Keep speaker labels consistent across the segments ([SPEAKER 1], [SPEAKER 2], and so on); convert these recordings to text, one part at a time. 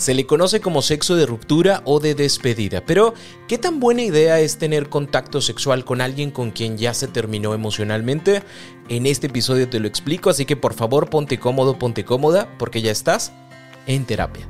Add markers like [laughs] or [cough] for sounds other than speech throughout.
[SPEAKER 1] Se le conoce como sexo de ruptura o de despedida, pero ¿qué tan buena idea es tener contacto sexual con alguien con quien ya se terminó emocionalmente? En este episodio te lo explico, así que por favor ponte cómodo, ponte cómoda, porque ya estás en terapia.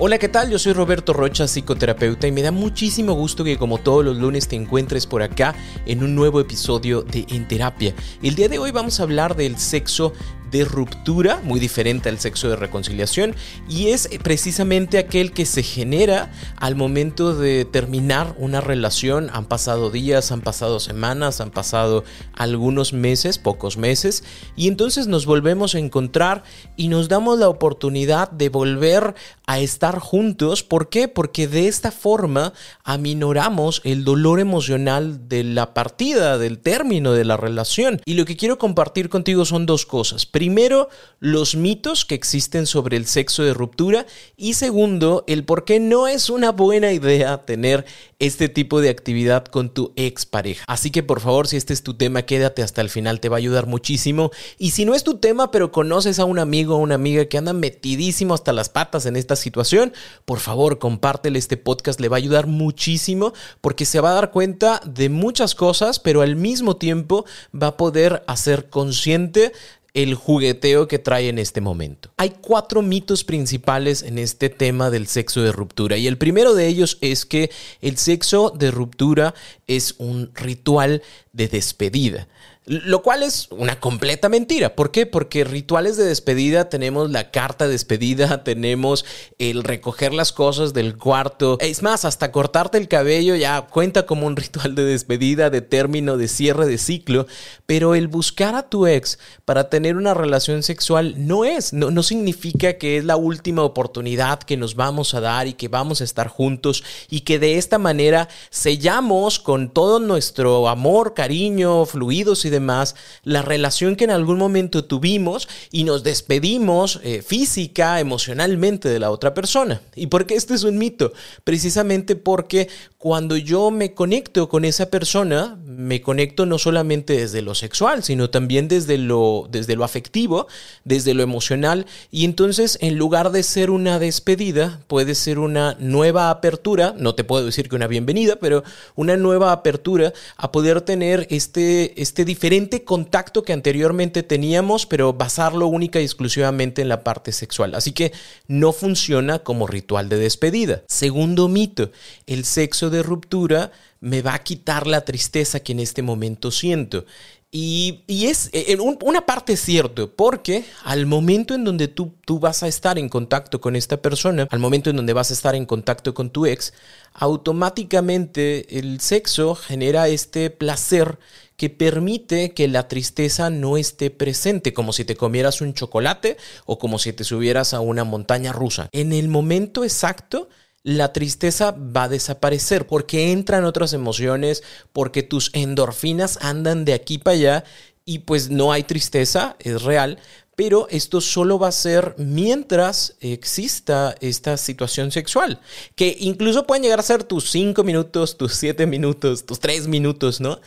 [SPEAKER 1] Hola, ¿qué tal? Yo soy Roberto Rocha, psicoterapeuta, y me da muchísimo gusto que como todos los lunes te encuentres por acá en un nuevo episodio de En Terapia. El día de hoy vamos a hablar del sexo de ruptura, muy diferente al sexo de reconciliación, y es precisamente aquel que se genera al momento de terminar una relación. Han pasado días, han pasado semanas, han pasado algunos meses, pocos meses, y entonces nos volvemos a encontrar y nos damos la oportunidad de volver a estar juntos. ¿Por qué? Porque de esta forma aminoramos el dolor emocional de la partida, del término de la relación. Y lo que quiero compartir contigo son dos cosas. Primero, los mitos que existen sobre el sexo de ruptura y segundo, el por qué no es una buena idea tener este tipo de actividad con tu expareja. Así que por favor, si este es tu tema, quédate hasta el final, te va a ayudar muchísimo. Y si no es tu tema, pero conoces a un amigo o una amiga que anda metidísimo hasta las patas en esta situación, por favor, compártele este podcast, le va a ayudar muchísimo porque se va a dar cuenta de muchas cosas, pero al mismo tiempo va a poder hacer consciente el jugueteo que trae en este momento. Hay cuatro mitos principales en este tema del sexo de ruptura y el primero de ellos es que el sexo de ruptura es un ritual de despedida. Lo cual es una completa mentira. ¿Por qué? Porque rituales de despedida tenemos la carta de despedida, [laughs] tenemos el recoger las cosas del cuarto. Es más, hasta cortarte el cabello ya cuenta como un [laughs] ritual de despedida, de término, de cierre de ciclo. Pero el buscar a tu ex para tener una relación sexual no es, no, no significa que es la última oportunidad que nos vamos a dar y que vamos a estar juntos y que de esta manera sellamos con todo nuestro amor, cariño, fluidos y demás la relación que en algún momento tuvimos y nos despedimos eh, física, emocionalmente de la otra persona. ¿Y por qué este es un mito? Precisamente porque cuando yo me conecto con esa persona, me conecto no solamente desde lo sexual, sino también desde lo, desde lo afectivo, desde lo emocional, y entonces en lugar de ser una despedida, puede ser una nueva apertura, no te puedo decir que una bienvenida, pero una nueva apertura a poder tener este, este diferente contacto que anteriormente teníamos, pero basarlo única y exclusivamente en la parte sexual. Así que no funciona como ritual de despedida. Segundo mito, el sexo de ruptura me va a quitar la tristeza que en este momento siento. Y, es en una parte cierto, porque al momento en donde tú, tú vas a estar en contacto con esta persona, al momento en donde vas a estar en contacto con tu ex, automáticamente el sexo genera este placer que permite que la tristeza no esté presente, como si te comieras un chocolate o como si te subieras a una montaña rusa. En el momento exacto, la tristeza va a desaparecer porque entran otras emociones, porque tus endorfinas andan de aquí para allá y pues no hay tristeza, es real, pero esto solo va a ser mientras exista esta situación sexual, que incluso pueden llegar a ser tus cinco minutos, tus siete minutos, tus tres minutos, ¿no?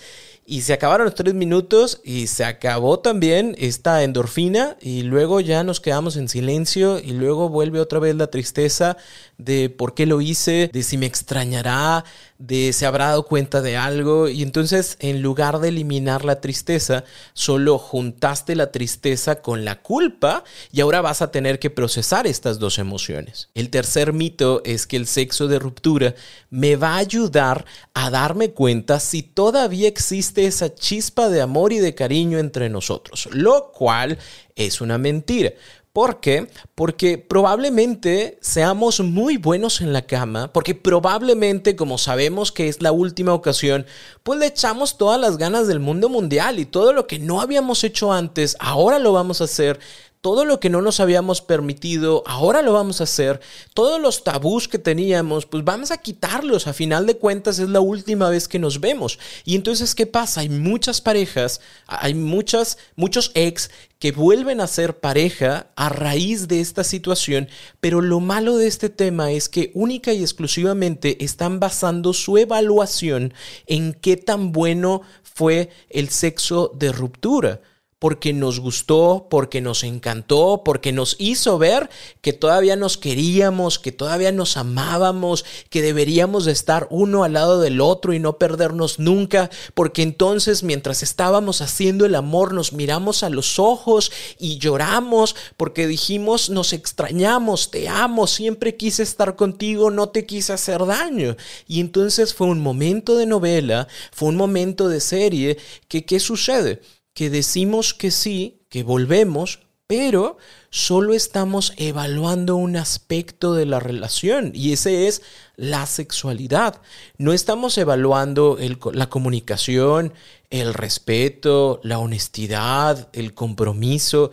[SPEAKER 1] Y se acabaron los tres minutos y se acabó también esta endorfina y luego ya nos quedamos en silencio y luego vuelve otra vez la tristeza de por qué lo hice, de si me extrañará, de se habrá dado cuenta de algo y entonces en lugar de eliminar la tristeza, solo juntaste la tristeza con la culpa y ahora vas a tener que procesar estas dos emociones. El tercer mito es que el sexo de ruptura me va a ayudar a darme cuenta si todavía existe esa chispa de amor y de cariño entre nosotros, lo cual es una mentira. ¿Por qué? Porque probablemente seamos muy buenos en la cama, porque probablemente como sabemos que es la última ocasión, pues le echamos todas las ganas del mundo mundial y todo lo que no habíamos hecho antes, ahora lo vamos a hacer todo lo que no nos habíamos permitido, ahora lo vamos a hacer. Todos los tabús que teníamos, pues vamos a quitarlos. A final de cuentas es la última vez que nos vemos. Y entonces, ¿qué pasa? Hay muchas parejas, hay muchas, muchos ex que vuelven a ser pareja a raíz de esta situación, pero lo malo de este tema es que única y exclusivamente están basando su evaluación en qué tan bueno fue el sexo de ruptura porque nos gustó, porque nos encantó, porque nos hizo ver que todavía nos queríamos, que todavía nos amábamos, que deberíamos de estar uno al lado del otro y no perdernos nunca, porque entonces mientras estábamos haciendo el amor nos miramos a los ojos y lloramos porque dijimos nos extrañamos, te amo, siempre quise estar contigo, no te quise hacer daño. Y entonces fue un momento de novela, fue un momento de serie que ¿qué sucede? Que decimos que sí, que volvemos, pero solo estamos evaluando un aspecto de la relación y ese es la sexualidad. No estamos evaluando la comunicación, el respeto, la honestidad, el compromiso.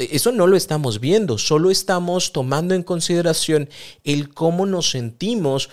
[SPEAKER 1] Eso no lo estamos viendo, solo estamos tomando en consideración el cómo nos sentimos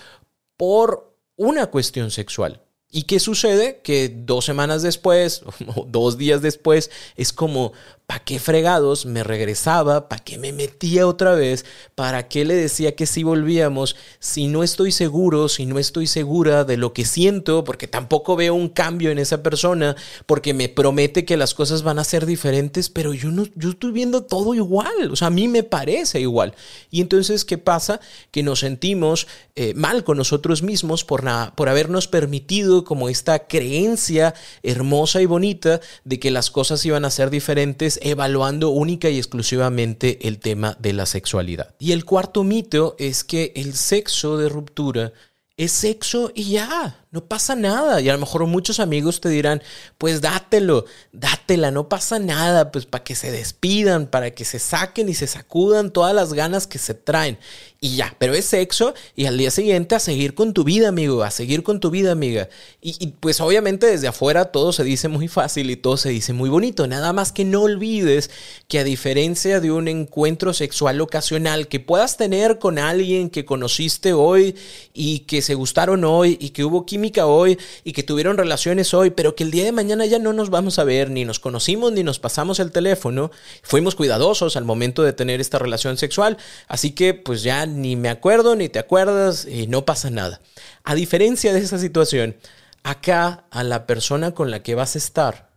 [SPEAKER 1] por una cuestión sexual. ¿Y qué sucede? Que dos semanas después, [laughs] o dos días después, es como, ¿para qué fregados me regresaba? ¿Para qué me metía otra vez? ¿Para qué le decía que sí volvíamos? Si no estoy seguro, si no estoy segura de lo que siento, porque tampoco veo un cambio en esa persona, porque me promete que las cosas van a ser diferentes, pero yo no, yo estoy viendo todo igual, o sea, a mí me parece igual. Y entonces, ¿qué pasa? Que nos sentimos eh, mal con nosotros mismos por, por habernos permitido como esta creencia hermosa y bonita de que las cosas iban a ser diferentes evaluando única y exclusivamente el tema de la sexualidad. Y el cuarto mito es que el sexo de ruptura es sexo y ya no pasa nada. Y a lo mejor muchos amigos te dirán, pues dátelo, dátela, no pasa nada, pues para que se despidan, para que se saquen y se sacudan todas las ganas que se traen. Y ya, pero es sexo y al día siguiente a seguir con tu vida, amigo, a seguir con tu vida, amiga. Y, y pues obviamente desde afuera todo se dice muy fácil y todo se dice muy bonito. Nada más que no olvides que a diferencia de un encuentro sexual ocasional que puedas tener con alguien que conociste hoy y que se gustaron hoy y que hubo química, hoy y que tuvieron relaciones hoy, pero que el día de mañana ya no nos vamos a ver, ni nos conocimos, ni nos pasamos el teléfono, fuimos cuidadosos al momento de tener esta relación sexual, así que pues ya ni me acuerdo, ni te acuerdas, y no pasa nada. A diferencia de esa situación, acá a la persona con la que vas a estar,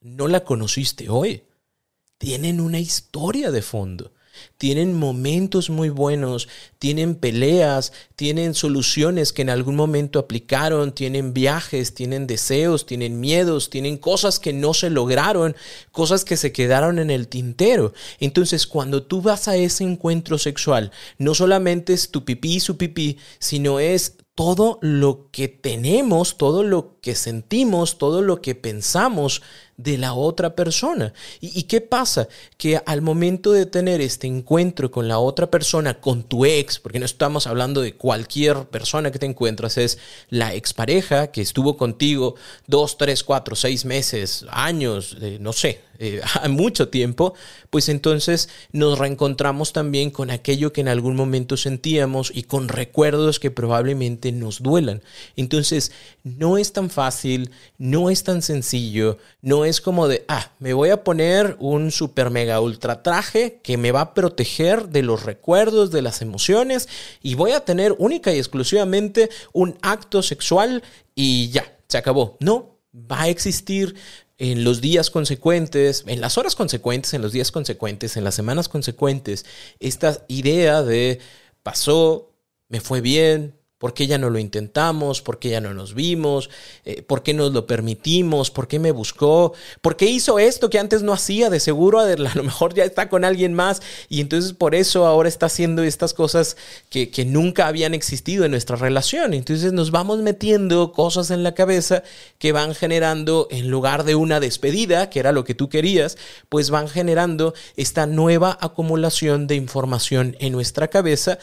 [SPEAKER 1] no la conociste hoy. Tienen una historia de fondo tienen momentos muy buenos, tienen peleas, tienen soluciones que en algún momento aplicaron, tienen viajes, tienen deseos, tienen miedos, tienen cosas que no se lograron, cosas que se quedaron en el tintero. Entonces, cuando tú vas a ese encuentro sexual, no solamente es tu pipí y su pipí, sino es todo lo que tenemos, todo lo que sentimos, todo lo que pensamos de la otra persona. ¿Y, qué pasa? Que al momento de tener este encuentro con la otra persona, con tu ex, porque no estamos hablando de cualquier persona que te encuentras, es la expareja que estuvo contigo dos, tres, cuatro, seis meses, años, eh, no sé, eh, [laughs] mucho tiempo, pues entonces nos reencontramos también con aquello que en algún momento sentíamos y con recuerdos que probablemente nos duelan. Entonces, no es tan fácil, no es tan sencillo, no es como de, ah, me voy a poner un super mega ultra traje que me va a proteger de los recuerdos, de las emociones y voy a tener única y exclusivamente un acto sexual y ya, se acabó. No, va a existir en los días consecuentes, en las horas consecuentes, en los días consecuentes, en las semanas consecuentes, esta idea de pasó, me fue bien, ¿Por qué ya no lo intentamos? ¿Por qué ya no nos vimos? Eh, ¿Por qué nos lo permitimos? ¿Por qué me buscó? ¿Por qué hizo esto que antes no hacía? De seguro a lo mejor ya está con alguien más y entonces por eso ahora está haciendo estas cosas que, que nunca habían existido en nuestra relación. Entonces nos vamos metiendo cosas en la cabeza que van generando, en lugar de una despedida, que era lo que tú querías, pues van generando esta nueva acumulación de información en nuestra cabeza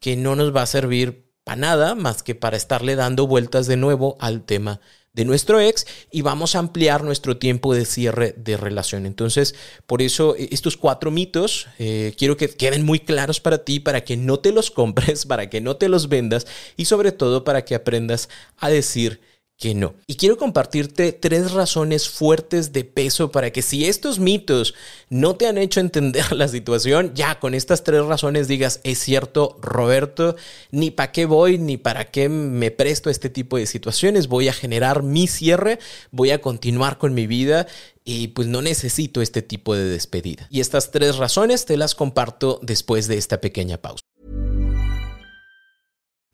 [SPEAKER 1] que no nos va a servir para nada más que para estarle dando vueltas de nuevo al tema de nuestro ex y vamos a ampliar nuestro tiempo de cierre de relación. Entonces, por eso e, estos cuatro mitos eh, quiero que queden muy claros para ti, para que no te los compres, [laughs] para que no te los vendas y sobre todo para que aprendas a decir que no. Y quiero compartirte tres razones fuertes de peso para que si estos mitos no te han hecho entender [laughs] la situación, ya con estas tres razones digas, es cierto, Roberto, ni para qué voy, ni para qué me presto a este tipo de situaciones, voy a generar mi cierre, voy a continuar con mi vida y pues no necesito este tipo de despedida. Y estas tres razones te las comparto después de esta pequeña pausa.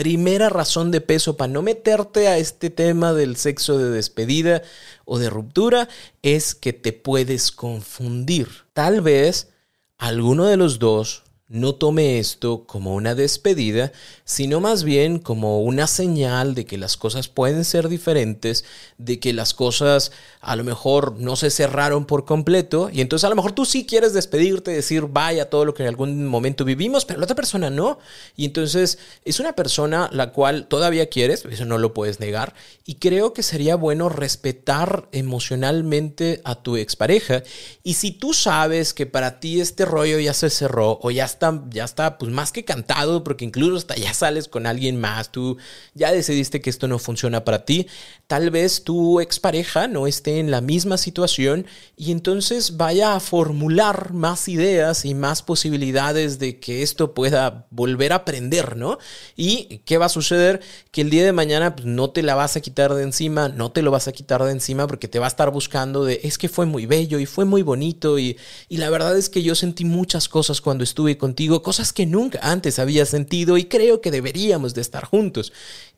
[SPEAKER 1] Primera razón de peso para no meterte a este tema del sexo de despedida o de ruptura es que te puedes confundir. Tal vez alguno de los dos no tome esto como una despedida, sino más bien como una señal de que las cosas pueden ser diferentes, de que las cosas a lo mejor no se cerraron por completo, y entonces a lo mejor tú sí quieres despedirte, decir vaya todo lo que en algún momento vivimos, pero la otra persona no, y entonces es una persona la cual todavía quieres, eso no lo puedes negar, y creo que sería bueno respetar emocionalmente a tu expareja, y si tú sabes que para ti este rollo ya se cerró o ya ya está pues más que cantado porque incluso hasta ya sales con alguien más, tú ya decidiste que esto no funciona para ti, tal vez tu expareja no esté en la misma situación y entonces vaya a formular más ideas y más posibilidades de que esto pueda volver a aprender, ¿no? Y qué va a suceder que el día de mañana pues, no te la vas a quitar de encima, no te lo vas a quitar de encima porque te va a estar buscando de es que fue muy bello y fue muy bonito y, y la verdad es que yo sentí muchas cosas cuando estuve con contigo cosas que nunca antes había sentido y creo que deberíamos de estar juntos.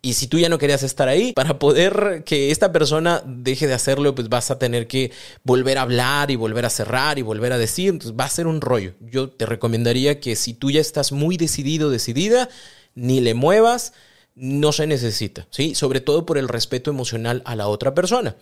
[SPEAKER 1] Y si tú ya no querías estar ahí, para poder que esta persona deje de hacerlo, pues vas a tener que volver a hablar y volver a cerrar y volver a decir. Entonces va a ser un rollo. Yo te recomendaría que si tú ya estás muy decidido, decidida, ni le muevas, no se necesita, ¿sí? Sobre todo por el respeto emocional a la otra persona.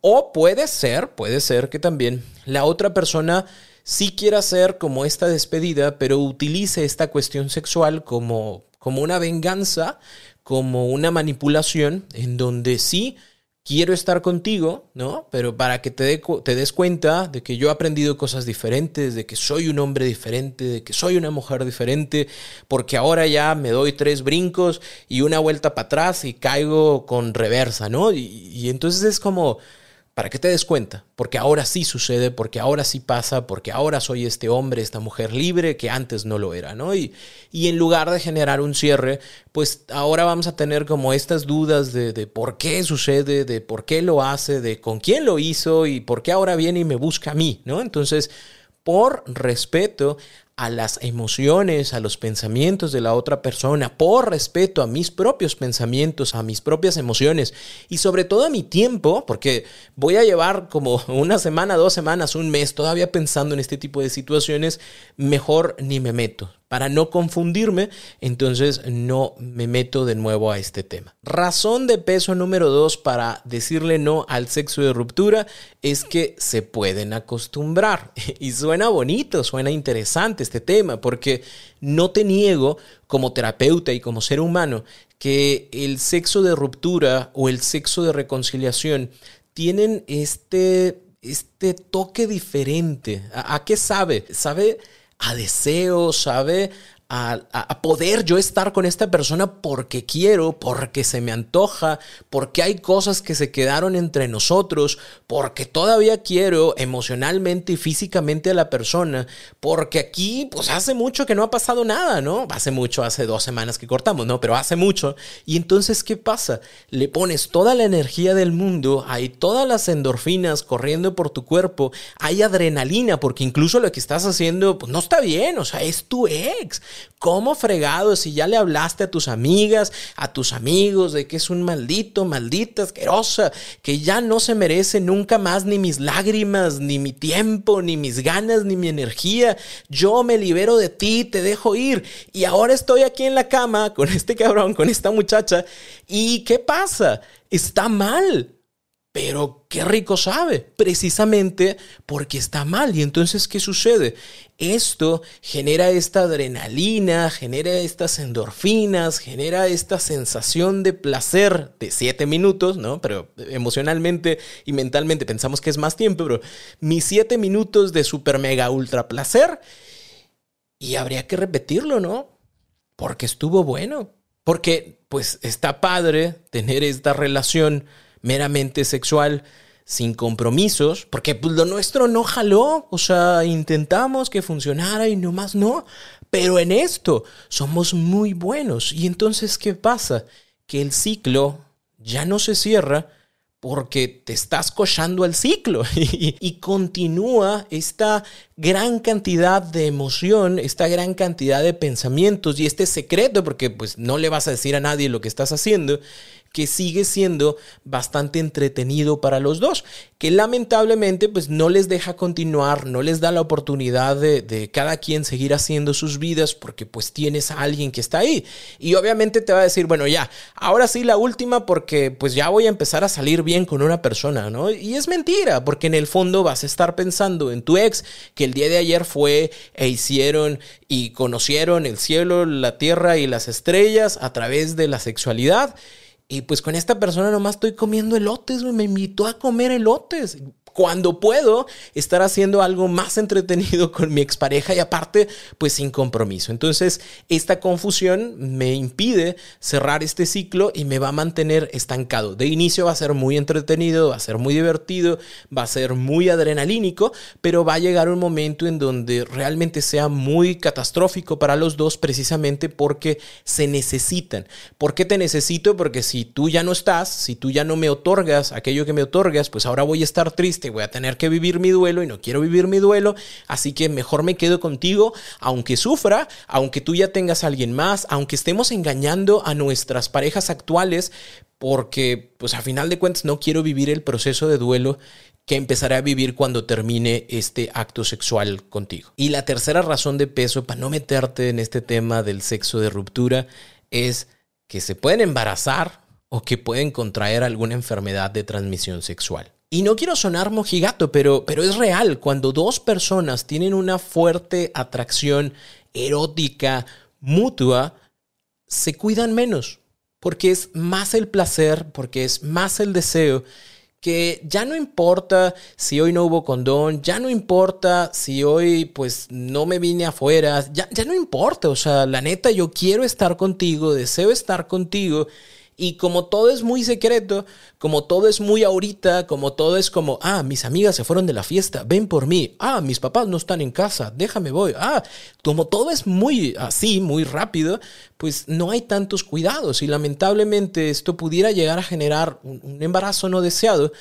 [SPEAKER 1] O puede ser, puede ser que también la otra persona sí quiera hacer como esta despedida, pero utilice esta cuestión sexual como, como una venganza, como una manipulación, en donde sí quiero estar contigo, ¿no? Pero para que te, te des cuenta de que yo he aprendido cosas diferentes, de que soy un hombre diferente, de que soy una mujer diferente, porque ahora ya me doy tres brincos y una vuelta para atrás y caigo con reversa, ¿no? Y, y entonces es como para que te des cuenta, porque ahora sí sucede, porque ahora sí pasa, porque ahora soy este hombre, esta mujer libre que antes no lo era, ¿no? Y, y en lugar de generar un cierre, pues ahora vamos a tener como estas dudas de, de, por qué sucede, de por qué lo hace, de con quién lo hizo y por qué ahora viene y me busca a mí, ¿no? Entonces, por respeto a las emociones, a los pensamientos de la otra persona, por respeto a mis propios pensamientos, a mis propias emociones y sobre todo a mi tiempo, porque voy a llevar como una semana, dos semanas, un mes todavía pensando en este tipo de situaciones, mejor ni me meto. Para no confundirme, entonces no me meto de nuevo a este tema. Razón de peso número dos para decirle no al sexo de ruptura es que se pueden acostumbrar. [laughs] Y suena bonito, suena interesante este tema, porque no te niego como terapeuta y como ser humano que el sexo de ruptura o el sexo de reconciliación tienen este, este toque diferente. ¿A, a qué sabe? Sabe a deseo, sabe a, poder yo estar con esta persona porque quiero, porque se me antoja, porque hay cosas que se quedaron entre nosotros, porque todavía quiero emocionalmente y físicamente a la persona, porque aquí pues hace mucho que no ha pasado nada, ¿no? Hace mucho, hace dos semanas que cortamos, ¿no? Pero hace mucho. Y entonces, ¿qué pasa? Le pones toda la energía del mundo, hay todas las endorfinas corriendo por tu cuerpo, hay adrenalina, porque incluso lo que estás haciendo pues no está bien, o sea, es tu ex ¿Cómo fregado si ya le hablaste a tus amigas, a tus amigos de que es un maldito, maldita, asquerosa, que ya no se merece nunca más ni mis lágrimas, ni mi tiempo, ni mis ganas, ni mi energía? Yo me libero de ti, te dejo ir. Y ahora estoy aquí en la cama con este cabrón, con esta muchacha. ¿Y qué pasa? Está mal. Pero qué rico sabe, precisamente porque está mal. Y entonces, ¿qué sucede? Esto genera esta adrenalina, genera estas endorfinas, genera esta sensación de placer de siete minutos, ¿no? Pero emocionalmente y mentalmente pensamos que es más tiempo, pero mis siete minutos de super mega ultra placer. Y habría que repetirlo, ¿no? Porque estuvo bueno. Porque, pues, está padre tener esta relación meramente sexual sin compromisos, porque pues, lo nuestro no jaló, o sea, intentamos que funcionara y nomás no, pero en esto somos muy buenos. Y entonces, ¿qué pasa? Que el ciclo ya no se cierra porque te estás cochando al ciclo [laughs] y, y, continúa esta gran cantidad de emoción, esta gran cantidad de pensamientos y este secreto, porque pues no le vas a decir a nadie lo que estás haciendo, que sigue siendo bastante entretenido para los dos, que lamentablemente pues no les deja continuar, no les da la oportunidad de, cada quien seguir haciendo sus vidas porque pues tienes a alguien que está ahí. Y obviamente te va a decir, bueno ya, ahora sí la última porque pues ya voy a empezar a salir bien con una persona, ¿no? Y es mentira, porque en el fondo vas a estar pensando en tu ex que el día de ayer fue e hicieron y conocieron el cielo, la tierra y las estrellas a través de la sexualidad. Y pues con esta persona nomás estoy comiendo elotes, me invitó a comer elotes cuando puedo estar haciendo algo más entretenido con mi expareja y aparte, pues sin compromiso. Entonces, esta confusión me impide cerrar este ciclo y me va a mantener estancado. De inicio va a ser muy entretenido, va a ser muy divertido, va a ser muy adrenalínico, pero va a llegar un momento en donde realmente sea muy catastrófico para los dos precisamente porque se necesitan. ¿Por qué te necesito? Porque si tú ya no estás, si tú ya no me otorgas aquello que me otorgas, pues ahora voy a estar triste voy a tener que vivir mi duelo y no quiero vivir mi duelo, así que mejor me quedo contigo, aunque sufra, aunque tú ya tengas a alguien más, aunque estemos engañando a nuestras parejas actuales, porque pues a final de cuentas no quiero vivir el proceso de duelo que empezaré a vivir cuando termine este acto sexual contigo. Y la tercera razón de peso para no meterte en este tema del sexo de ruptura es que se pueden embarazar o que pueden contraer alguna enfermedad de transmisión sexual. Y no quiero sonar mojigato, pero, pero es real. Cuando dos personas tienen una fuerte atracción erótica, mutua, se cuidan menos. Porque es más el placer, porque es más el deseo que ya no importa si hoy no hubo condón, ya no importa si hoy pues no me vine afuera, ya, ya no importa, o sea, la neta yo quiero estar contigo, deseo estar contigo y como todo es muy secreto, como todo es muy ahorita, como todo es como, ah, mis amigas se fueron de la fiesta, ven por mí, ah, mis papás no están en casa, déjame voy, ah, como todo es muy así, muy rápido, pues no hay tantos cuidados. Y lamentablemente esto pudiera llegar a generar un, embarazo no deseado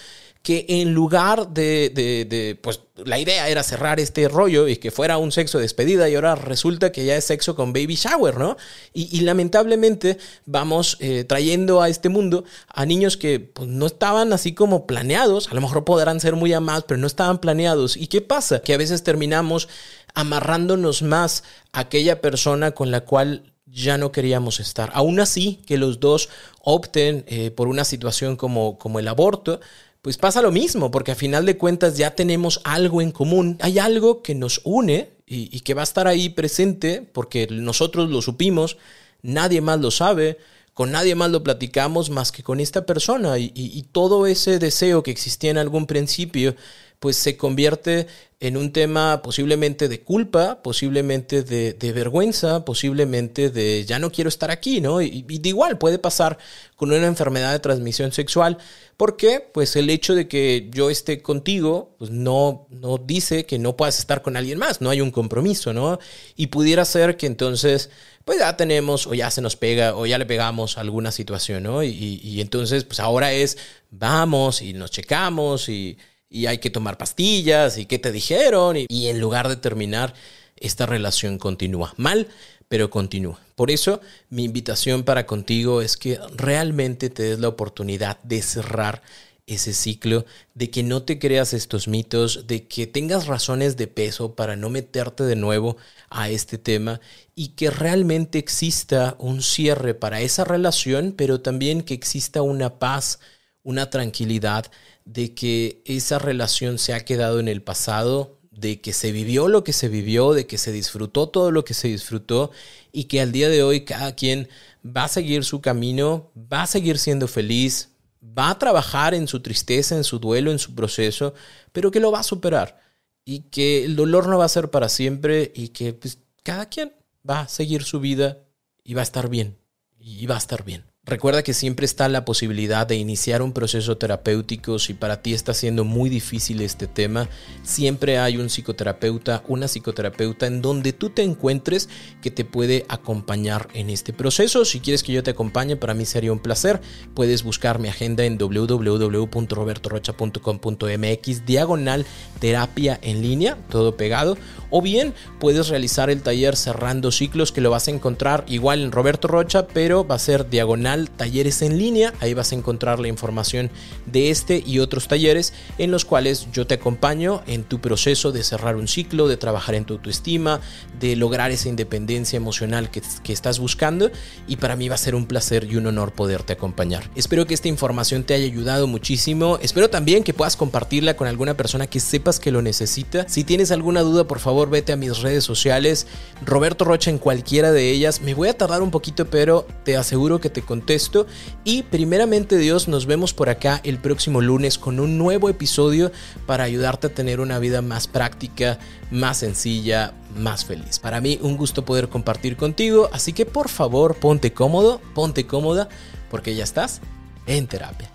[SPEAKER 1] que en lugar de, de, pues la idea era cerrar este rollo y que fuera un sexo de despedida y ahora resulta que ya es sexo con baby shower, ¿no? Y, lamentablemente vamos eh, trayendo a este mundo a niños que pues, no estaban así como planeados, a lo mejor podrán ser muy amados, pero no estaban planeados. ¿Y qué pasa? Que a veces terminamos amarrándonos más a aquella persona con la cual ya no queríamos estar. Aún así, que los dos opten eh, por una situación como, como el aborto, pues pasa lo mismo, porque a final de cuentas ya tenemos algo en común, hay algo que nos une y, que va a estar ahí presente porque nosotros lo supimos, nadie más lo sabe, con nadie más lo platicamos más que con esta persona. Y todo ese deseo que existía en algún principio, pues se convierte en un tema posiblemente de culpa, posiblemente de, vergüenza, posiblemente de ya no quiero estar aquí, ¿no? Y, de igual puede pasar con una enfermedad de transmisión sexual, porque pues el hecho de que yo esté contigo, pues no, no dice que no puedas estar con alguien más, no hay un compromiso, ¿no? Y pudiera ser que entonces pues ya tenemos o ya se nos pega o ya le pegamos alguna situación, ¿no? Y, y entonces pues ahora es vamos y nos checamos y y hay que tomar pastillas y qué te dijeron y, en lugar de terminar, esta relación continúa mal pero continúa. Por eso mi invitación para contigo es que realmente te des la oportunidad de cerrar ese ciclo, de que no te creas estos mitos, de que tengas razones de peso para no meterte de nuevo a este tema y que realmente exista un cierre para esa relación, pero también que exista una paz, una tranquilidad de que esa relación se ha quedado en el pasado, de que se vivió lo que se vivió, de que se disfrutó todo lo que se disfrutó y que al día de hoy cada quien va a seguir su camino, va a seguir siendo feliz, va a trabajar en su tristeza, en su duelo, en su proceso, pero que lo va a superar y que el dolor no va a ser para siempre y que pues, cada quien va a seguir su vida y va a estar bien y va a estar bien. Recuerda que siempre está la posibilidad de iniciar un proceso terapéutico si para ti está siendo muy difícil este tema. Siempre hay un psicoterapeuta, una psicoterapeuta en donde tú te encuentres que te puede acompañar en este proceso. Si quieres que yo te acompañe, para mí sería un placer. Puedes buscar mi agenda en www.robertorocha.com.mx diagonal terapia en línea, todo pegado. O bien puedes realizar el taller cerrando ciclos que lo vas a encontrar igual en Roberto Rocha, pero va a ser diagonal talleres en línea. Ahí vas a encontrar la información de este y otros talleres en los cuales yo te acompaño en tu proceso de cerrar un ciclo, de trabajar en tu autoestima, de lograr esa independencia emocional que, estás buscando. Y para mí va a ser un placer y un honor poderte acompañar. Espero que esta información te haya ayudado muchísimo. Espero también que puedas compartirla con alguna persona que sepas que lo necesita. Si tienes alguna duda, por favor, vete a mis redes sociales. Roberto Rocha en cualquiera de ellas. Me voy a tardar un poquito, pero te aseguro que te contesto. Y primeramente Dios, nos vemos por acá el próximo lunes con un nuevo episodio para ayudarte a tener una vida más práctica, más sencilla, más feliz. Para mí un gusto poder compartir contigo, así que por favor ponte cómodo, ponte cómoda, porque ya estás en terapia.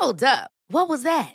[SPEAKER 2] Hold up. What was that?